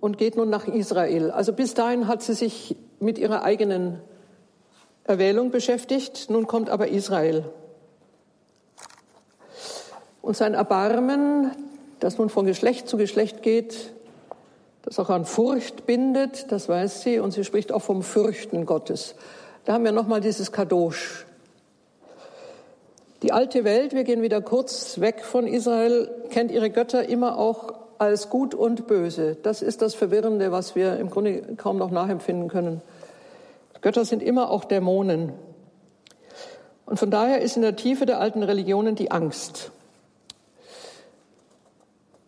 und geht nun nach Israel. Also bis dahin hat sie sich mit ihrer eigenen Erwählung beschäftigt, nun kommt aber Israel. Und sein Erbarmen, das nun von Geschlecht zu Geschlecht geht, das auch an Furcht bindet, das weiß sie, und sie spricht auch vom Fürchten Gottes. Da haben wir nochmal dieses Kadosh, die alte Welt, wir gehen wieder kurz weg von Israel, kennt ihre Götter immer auch als gut und böse. Das ist das Verwirrende, was wir im Grunde kaum noch nachempfinden können. Götter sind immer auch Dämonen. Und von daher ist in der Tiefe der alten Religionen die Angst.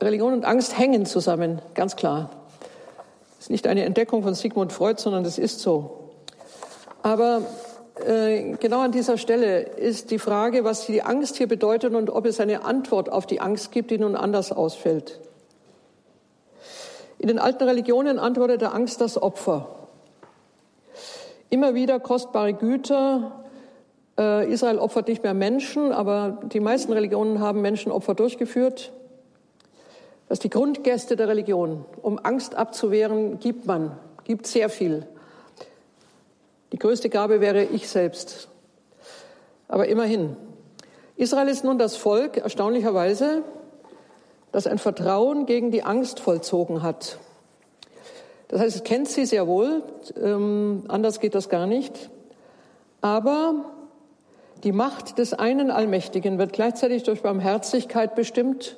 Religion und Angst hängen zusammen, ganz klar. Das ist nicht eine Entdeckung von Sigmund Freud, sondern das ist so. Aber genau an dieser Stelle ist die Frage, was die Angst hier bedeutet und ob es eine Antwort auf die Angst gibt, die nun anders ausfällt. In den alten Religionen antwortet der Angst das Opfer. Immer wieder kostbare Güter. Äh, Israel opfert nicht mehr Menschen, aber die meisten Religionen haben Menschenopfer durchgeführt. Das ist die Grundgäste der Religion. Um Angst abzuwehren, gibt man, gibt sehr viel. Die größte Gabe wäre ich selbst. Aber immerhin. Israel ist nun das Volk, erstaunlicherweise, das ein Vertrauen gegen die Angst vollzogen hat. Das heißt, es kennt sie sehr wohl, ähm, anders geht das gar nicht. Aber die Macht des einen Allmächtigen wird gleichzeitig durch Barmherzigkeit bestimmt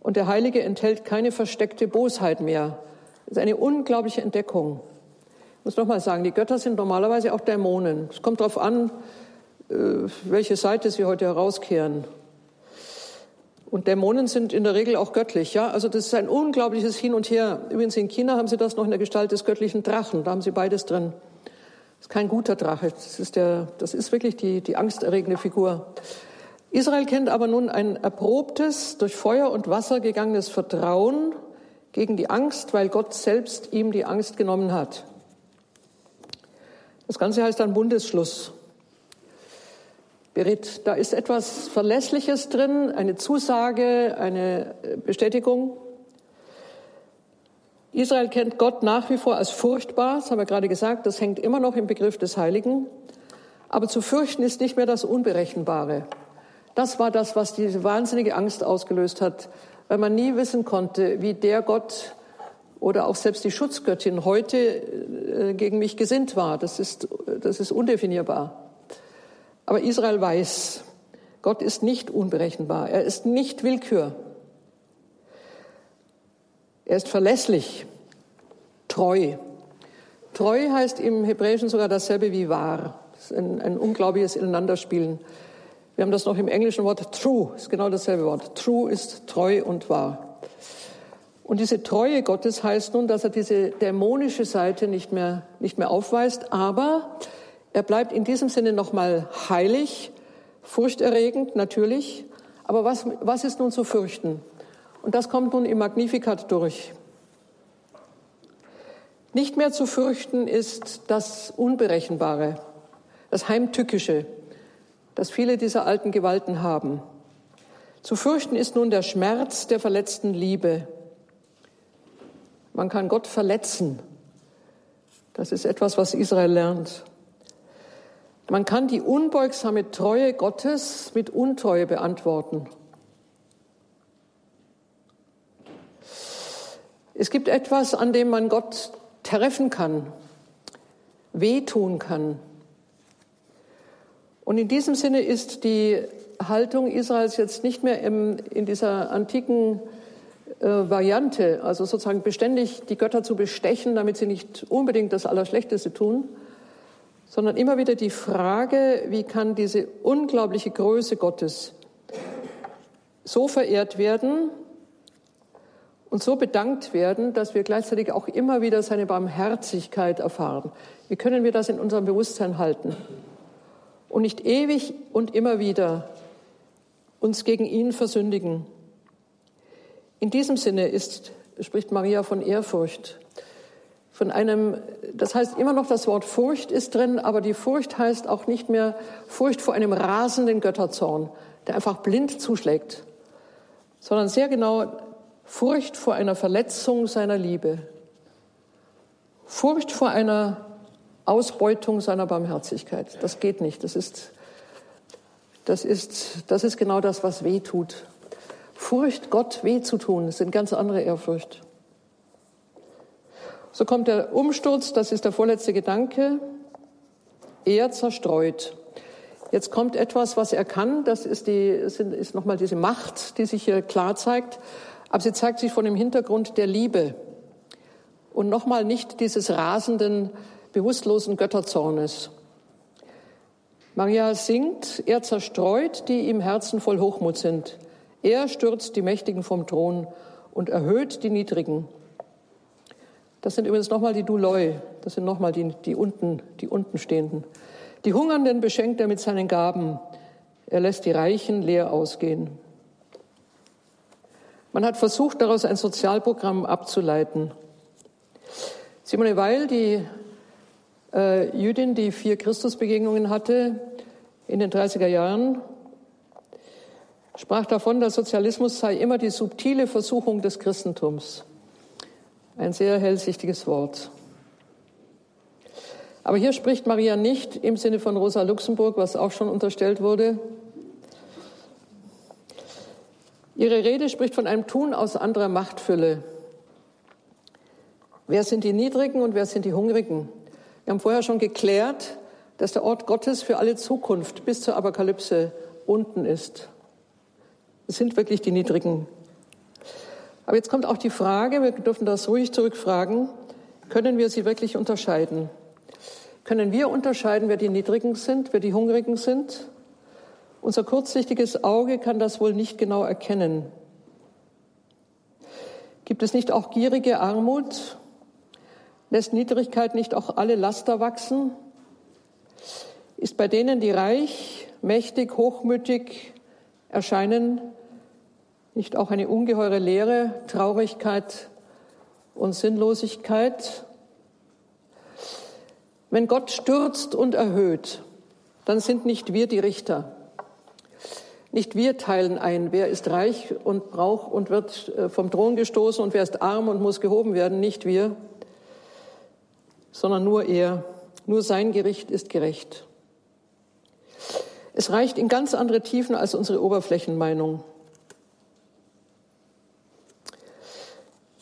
und der Heilige enthält keine versteckte Bosheit mehr. Das ist eine unglaubliche Entdeckung muss nochmal sagen, die Götter sind normalerweise auch Dämonen. Es kommt darauf an, äh, welche Seite sie heute herauskehren. Und Dämonen sind in der Regel auch göttlich, ja. Also das ist ein unglaubliches Hin und Her. Übrigens in China haben sie das noch in der Gestalt des göttlichen Drachen. Da haben sie beides drin. Das ist kein guter Drache. Das ist der, das ist wirklich die, die angsterregende Figur. Israel kennt aber nun ein erprobtes, durch Feuer und Wasser gegangenes Vertrauen gegen die Angst, weil Gott selbst ihm die Angst genommen hat. Das Ganze heißt dann Bundesschluss. Berit, da ist etwas Verlässliches drin, eine Zusage, eine Bestätigung. Israel kennt Gott nach wie vor als furchtbar, das haben wir gerade gesagt, das hängt immer noch im Begriff des Heiligen. Aber zu fürchten ist nicht mehr das Unberechenbare. Das war das, was diese wahnsinnige Angst ausgelöst hat, weil man nie wissen konnte, wie der Gott oder auch selbst die Schutzgöttin heute äh, gegen mich gesinnt war. Das ist, das ist undefinierbar. Aber Israel weiß, Gott ist nicht unberechenbar. Er ist nicht Willkür. Er ist verlässlich, treu. Treu heißt im Hebräischen sogar dasselbe wie wahr. Das ist ein, ein unglaubliches Ineinanderspielen. Wir haben das noch im englischen Wort true, ist genau dasselbe Wort. True ist treu und wahr. Und diese Treue Gottes heißt nun, dass er diese dämonische Seite nicht mehr, nicht mehr aufweist, aber er bleibt in diesem Sinne nochmal heilig, furchterregend natürlich. Aber was, was ist nun zu fürchten? Und das kommt nun im Magnificat durch. Nicht mehr zu fürchten ist das Unberechenbare, das Heimtückische, das viele dieser alten Gewalten haben. Zu fürchten ist nun der Schmerz der verletzten Liebe, man kann Gott verletzen. Das ist etwas, was Israel lernt. Man kann die unbeugsame Treue Gottes mit Untreue beantworten. Es gibt etwas, an dem man Gott treffen kann, wehtun kann. Und in diesem Sinne ist die Haltung Israels jetzt nicht mehr im, in dieser antiken äh, Variante, also sozusagen beständig die Götter zu bestechen, damit sie nicht unbedingt das Allerschlechteste tun, sondern immer wieder die Frage, wie kann diese unglaubliche Größe Gottes so verehrt werden und so bedankt werden, dass wir gleichzeitig auch immer wieder seine Barmherzigkeit erfahren. Wie können wir das in unserem Bewusstsein halten und nicht ewig und immer wieder uns gegen ihn versündigen? In diesem Sinne ist, spricht Maria von Ehrfurcht. Von einem, das heißt immer noch das Wort Furcht ist drin, aber die Furcht heißt auch nicht mehr Furcht vor einem rasenden Götterzorn, der einfach blind zuschlägt, sondern sehr genau Furcht vor einer Verletzung seiner Liebe, Furcht vor einer Ausbeutung seiner Barmherzigkeit. Das geht nicht. Das ist, das ist, das ist genau das, was weh tut. Furcht, Gott weh zu tun, eine ganz andere Ehrfurcht. So kommt der Umsturz, das ist der vorletzte Gedanke. Er zerstreut. Jetzt kommt etwas, was er kann, das ist, die, ist nochmal diese Macht, die sich hier klar zeigt, aber sie zeigt sich von dem Hintergrund der Liebe und nochmal nicht dieses rasenden, bewusstlosen Götterzornes. Maria singt, er zerstreut, die im Herzen voll Hochmut sind. Er stürzt die Mächtigen vom Thron und erhöht die Niedrigen. Das sind übrigens nochmal die Duloi, das sind nochmal die, die unten, die unten stehenden. Die Hungernden beschenkt er mit seinen Gaben. Er lässt die Reichen leer ausgehen. Man hat versucht, daraus ein Sozialprogramm abzuleiten. Simone Weil, die äh, Jüdin, die vier Christusbegegnungen hatte in den 30er Jahren, sprach davon, der Sozialismus sei immer die subtile Versuchung des Christentums. Ein sehr hellsichtiges Wort. Aber hier spricht Maria nicht im Sinne von Rosa Luxemburg, was auch schon unterstellt wurde. Ihre Rede spricht von einem Tun aus anderer Machtfülle. Wer sind die Niedrigen und wer sind die Hungrigen? Wir haben vorher schon geklärt, dass der Ort Gottes für alle Zukunft bis zur Apokalypse unten ist. Es sind wirklich die Niedrigen. Aber jetzt kommt auch die Frage, wir dürfen das ruhig zurückfragen, können wir sie wirklich unterscheiden? Können wir unterscheiden, wer die Niedrigen sind, wer die Hungrigen sind? Unser kurzsichtiges Auge kann das wohl nicht genau erkennen. Gibt es nicht auch gierige Armut? Lässt Niedrigkeit nicht auch alle Laster wachsen? Ist bei denen, die reich, mächtig, hochmütig erscheinen, nicht auch eine ungeheure Leere, Traurigkeit und Sinnlosigkeit? Wenn Gott stürzt und erhöht, dann sind nicht wir die Richter. Nicht wir teilen ein, wer ist reich und braucht und wird äh, vom Thron gestoßen und wer ist arm und muss gehoben werden, nicht wir, sondern nur er. Nur sein Gericht ist gerecht. Es reicht in ganz andere Tiefen als unsere Oberflächenmeinung.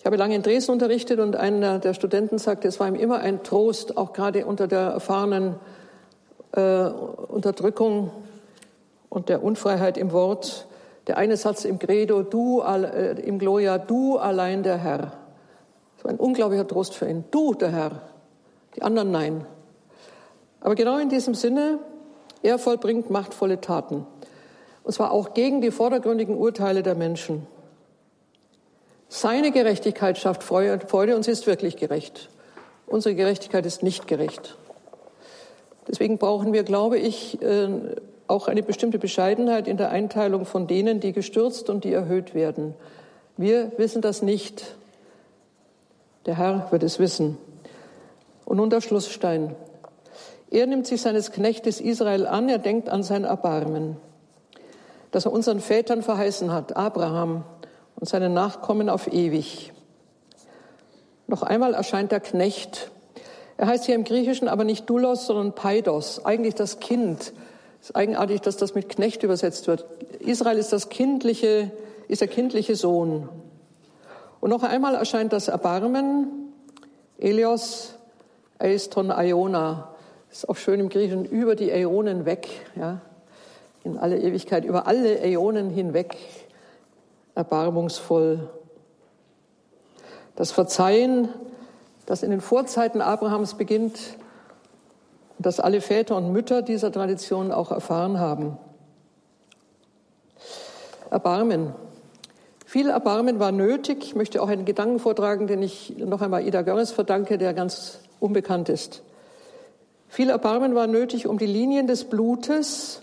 Habe lange in Dresden unterrichtet und einer der Studenten sagte, es war ihm immer ein Trost, auch gerade unter der erfahrenen äh, Unterdrückung und der Unfreiheit im Wort. Der eine Satz im Credo, du, äh, im Gloria, du allein der Herr. Das war ein unglaublicher Trost für ihn. Du, der Herr. Die anderen nein. Aber genau in diesem Sinne, er vollbringt machtvolle Taten. Und zwar auch gegen die vordergründigen Urteile der Menschen. Seine Gerechtigkeit schafft Freude und sie ist wirklich gerecht. Unsere Gerechtigkeit ist nicht gerecht. Deswegen brauchen wir, glaube ich, äh, auch eine bestimmte Bescheidenheit in der Einteilung von denen, die gestürzt und die erhöht werden. Wir wissen das nicht. Der Herr wird es wissen. Und nun der Schlussstein. Er nimmt sich seines Knechtes Israel an, er denkt an sein Erbarmen, das er unseren Vätern verheißen hat, Abraham, und seine Nachkommen auf ewig. Noch einmal erscheint der Knecht. Er heißt hier im Griechischen aber nicht Doulos, sondern Paidos, eigentlich das Kind. Es ist eigenartig, dass das mit Knecht übersetzt wird. Israel ist das kindliche, ist der kindliche Sohn. Und noch einmal erscheint das Erbarmen, Elios, Eiston, Iona. Ist auch schön im Griechischen, über die Äonen weg, ja. In alle Ewigkeit, über alle Äonen hinweg erbarmungsvoll. Das Verzeihen, das in den Vorzeiten Abrahams beginnt, das alle Väter und Mütter dieser Tradition auch erfahren haben. Erbarmen. Viel Erbarmen war nötig. Ich möchte auch einen Gedanken vortragen, den ich noch einmal Ida Görres verdanke, der ganz unbekannt ist. Viel Erbarmen war nötig, um die Linien des Blutes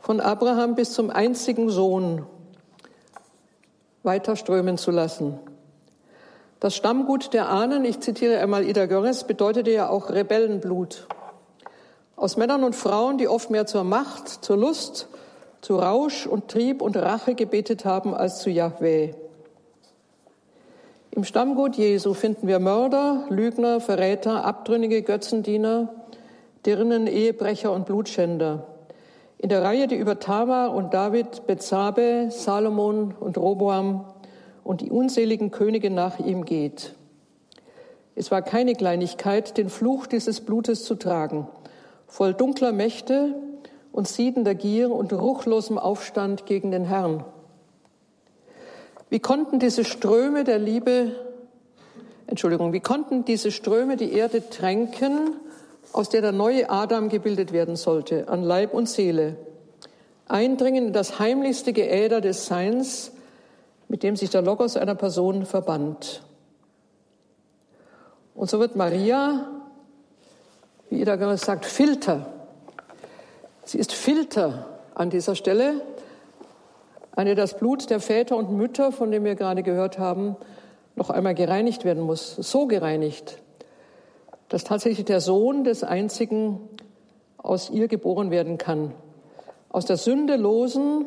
von Abraham bis zum einzigen Sohn weiter strömen zu lassen. Das Stammgut der Ahnen, ich zitiere einmal Ida Görres, bedeutete ja auch Rebellenblut. Aus Männern und Frauen, die oft mehr zur Macht, zur Lust, zu Rausch und Trieb und Rache gebetet haben als zu Yahweh. Im Stammgut Jesu finden wir Mörder, Lügner, Verräter, Abtrünnige, Götzendiener, Dirnen, Ehebrecher und Blutschänder. In der Reihe, die über Tamar und David, Betsabe, Salomon und Roboam und die unzähligen Könige nach ihm geht. Es war keine Kleinigkeit, den Fluch dieses Blutes zu tragen, voll dunkler Mächte, und siedender Gier und ruchlosem Aufstand gegen den Herrn. Wie konnten diese Ströme der Liebe, Entschuldigung, wie konnten diese Ströme die Erde tränken, aus der der neue Adam gebildet werden sollte, an Leib und Seele, eindringen in das heimlichste Geäder des Seins, mit dem sich der Logos einer Person verband. Und so wird Maria, wie Ida gerade sagt, Filter Sie ist Filter an dieser Stelle, an der das Blut der Väter und Mütter, von dem wir gerade gehört haben, noch einmal gereinigt werden muss. So gereinigt, dass tatsächlich der Sohn des Einzigen aus ihr geboren werden kann. Aus der Sünde losen,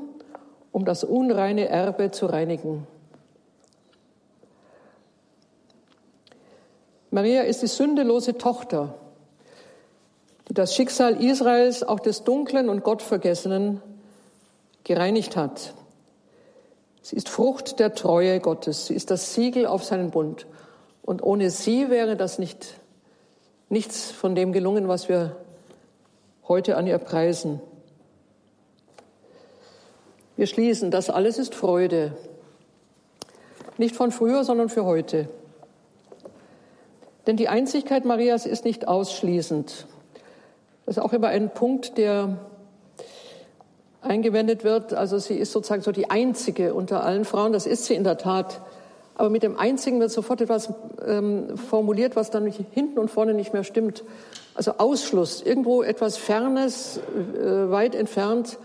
um das unreine Erbe zu reinigen. Maria ist die sündelose Tochter die das Schicksal Israels, auch des Dunklen und Gottvergessenen, gereinigt hat. Sie ist Frucht der Treue Gottes. Sie ist das Siegel auf seinen Bund. Und ohne sie wäre das nicht, nichts von dem gelungen, was wir heute an ihr preisen. Wir schließen, das alles ist Freude. Nicht von früher, sondern für heute. Denn die Einzigkeit Marias ist nicht ausschließend. Das ist auch immer ein Punkt, der eingewendet wird. Also sie ist sozusagen so die einzige unter allen Frauen. Das ist sie in der Tat. Aber mit dem einzigen wird sofort etwas ähm, formuliert, was dann hinten und vorne nicht mehr stimmt. Also Ausschluss, irgendwo etwas Fernes, äh, weit entfernt.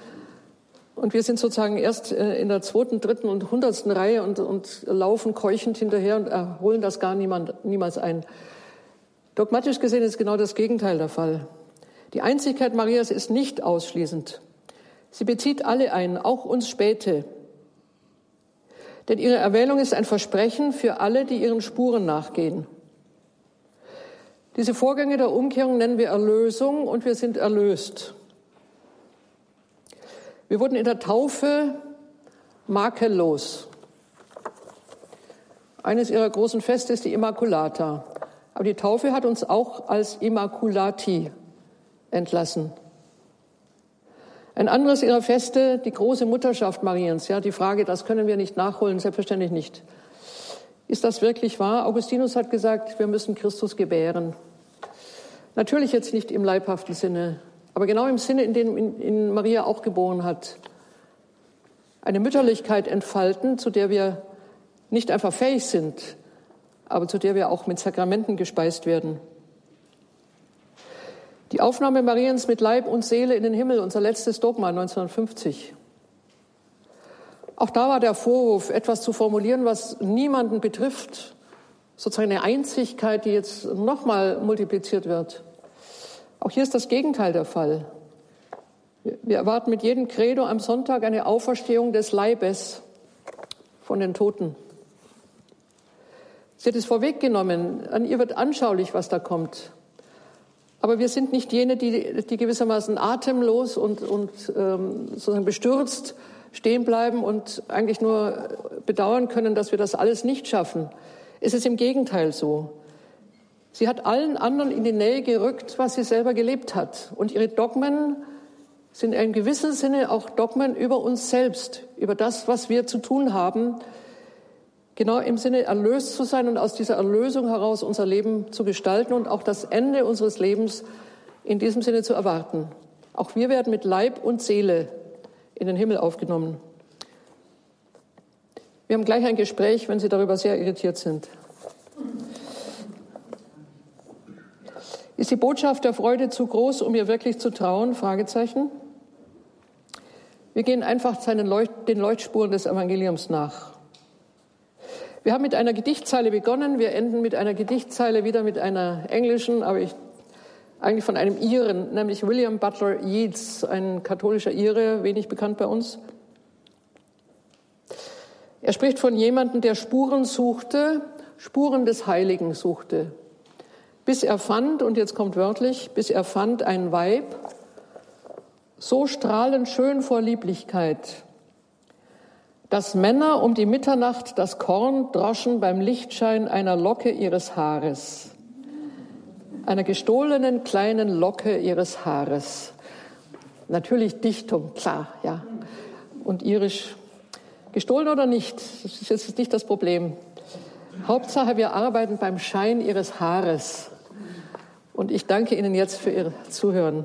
Und wir sind sozusagen erst äh, in der zweiten, dritten und hundertsten Reihe und, und laufen keuchend hinterher und holen das gar niemand, niemals ein. Dogmatisch gesehen ist genau das Gegenteil der Fall. Die Einzigkeit Marias ist nicht ausschließend. Sie bezieht alle ein, auch uns Späte. Denn ihre Erwählung ist ein Versprechen für alle, die ihren Spuren nachgehen. Diese Vorgänge der Umkehrung nennen wir Erlösung und wir sind erlöst. Wir wurden in der Taufe makellos. Eines ihrer großen Feste ist die Immaculata. Aber die Taufe hat uns auch als Immaculati entlassen. Ein anderes ihrer Feste, die große Mutterschaft Mariens. Ja, die Frage, das können wir nicht nachholen, selbstverständlich nicht. Ist das wirklich wahr? Augustinus hat gesagt, wir müssen Christus gebären. Natürlich jetzt nicht im leibhaften Sinne, aber genau im Sinne, in dem ihn Maria auch geboren hat. Eine Mütterlichkeit entfalten, zu der wir nicht einfach fähig sind, aber zu der wir auch mit Sakramenten gespeist werden. Die Aufnahme Mariens mit Leib und Seele in den Himmel, unser letztes Dogma 1950. Auch da war der Vorwurf, etwas zu formulieren, was niemanden betrifft, sozusagen eine Einzigkeit, die jetzt nochmal multipliziert wird. Auch hier ist das Gegenteil der Fall. Wir erwarten mit jedem Credo am Sonntag eine Auferstehung des Leibes von den Toten. Sie hat es vorweggenommen. An ihr wird anschaulich, was da kommt. Aber wir sind nicht jene, die, die gewissermaßen atemlos und, und ähm, sozusagen bestürzt stehen bleiben und eigentlich nur bedauern können, dass wir das alles nicht schaffen. Es ist im Gegenteil so. Sie hat allen anderen in die Nähe gerückt, was sie selber gelebt hat. Und ihre Dogmen sind in gewissem Sinne auch Dogmen über uns selbst, über das, was wir zu tun haben, genau im Sinne erlöst zu sein und aus dieser Erlösung heraus unser Leben zu gestalten und auch das Ende unseres Lebens in diesem Sinne zu erwarten. Auch wir werden mit Leib und Seele in den Himmel aufgenommen. Wir haben gleich ein Gespräch, wenn Sie darüber sehr irritiert sind. Ist die Botschaft der Freude zu groß, um ihr wirklich zu trauen? Fragezeichen. Wir gehen einfach Leucht den Leuchtspuren des Evangeliums nach. Wir haben mit einer Gedichtzeile begonnen. Wir enden mit einer Gedichtzeile wieder mit einer englischen, aber ich, eigentlich von einem Iren, nämlich William Butler Yeats, ein katholischer Ire, wenig bekannt bei uns. Er spricht von jemandem, der Spuren suchte, Spuren des Heiligen suchte, bis er fand, und jetzt kommt wörtlich, bis er fand ein Weib, so strahlend schön vor Lieblichkeit, dass Männer um die Mitternacht das Korn droschen beim Lichtschein einer Locke ihres Haares, einer gestohlenen kleinen Locke ihres Haares. Natürlich Dichtung, klar, ja. Und irisch Gestohlen oder nicht, das ist jetzt nicht das Problem. Hauptsache, wir arbeiten beim Schein Ihres Haares. Und ich danke Ihnen jetzt für Ihr Zuhören.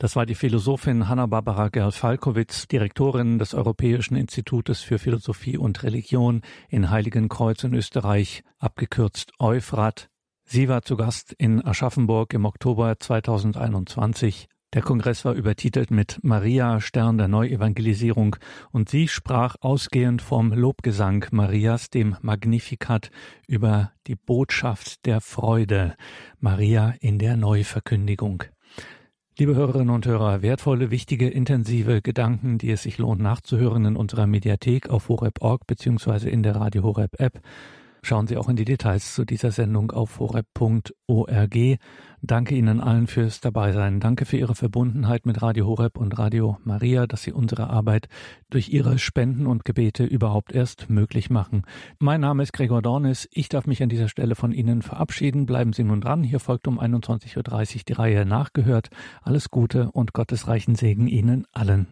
Das war die Philosophin Hanna-Barbara Gerl-Falkowitz, Direktorin des Europäischen Institutes für Philosophie und Religion in Heiligenkreuz in Österreich, abgekürzt Euphrat. Sie war zu Gast in Aschaffenburg im Oktober 2021. Der Kongress war übertitelt mit Maria, Stern der Neuevangelisierung, und sie sprach ausgehend vom Lobgesang Marias, dem Magnificat, über die Botschaft der Freude, Maria in der Neuverkündigung. Liebe Hörerinnen und Hörer, wertvolle, wichtige, intensive Gedanken, die es sich lohnt nachzuhören in unserer Mediathek auf horeb.org beziehungsweise in der Radio Horeb App. Schauen Sie auch in die Details zu dieser Sendung auf horeb.org. Danke Ihnen allen fürs Dabeisein. Danke für Ihre Verbundenheit mit Radio Horeb und Radio Maria, dass Sie unsere Arbeit durch Ihre Spenden und Gebete überhaupt erst möglich machen. Mein Name ist Gregor Dornis. Ich darf mich an dieser Stelle von Ihnen verabschieden. Bleiben Sie nun dran. Hier folgt um 21.30 Uhr die Reihe nachgehört. Alles Gute und Gottes reichen Segen Ihnen allen.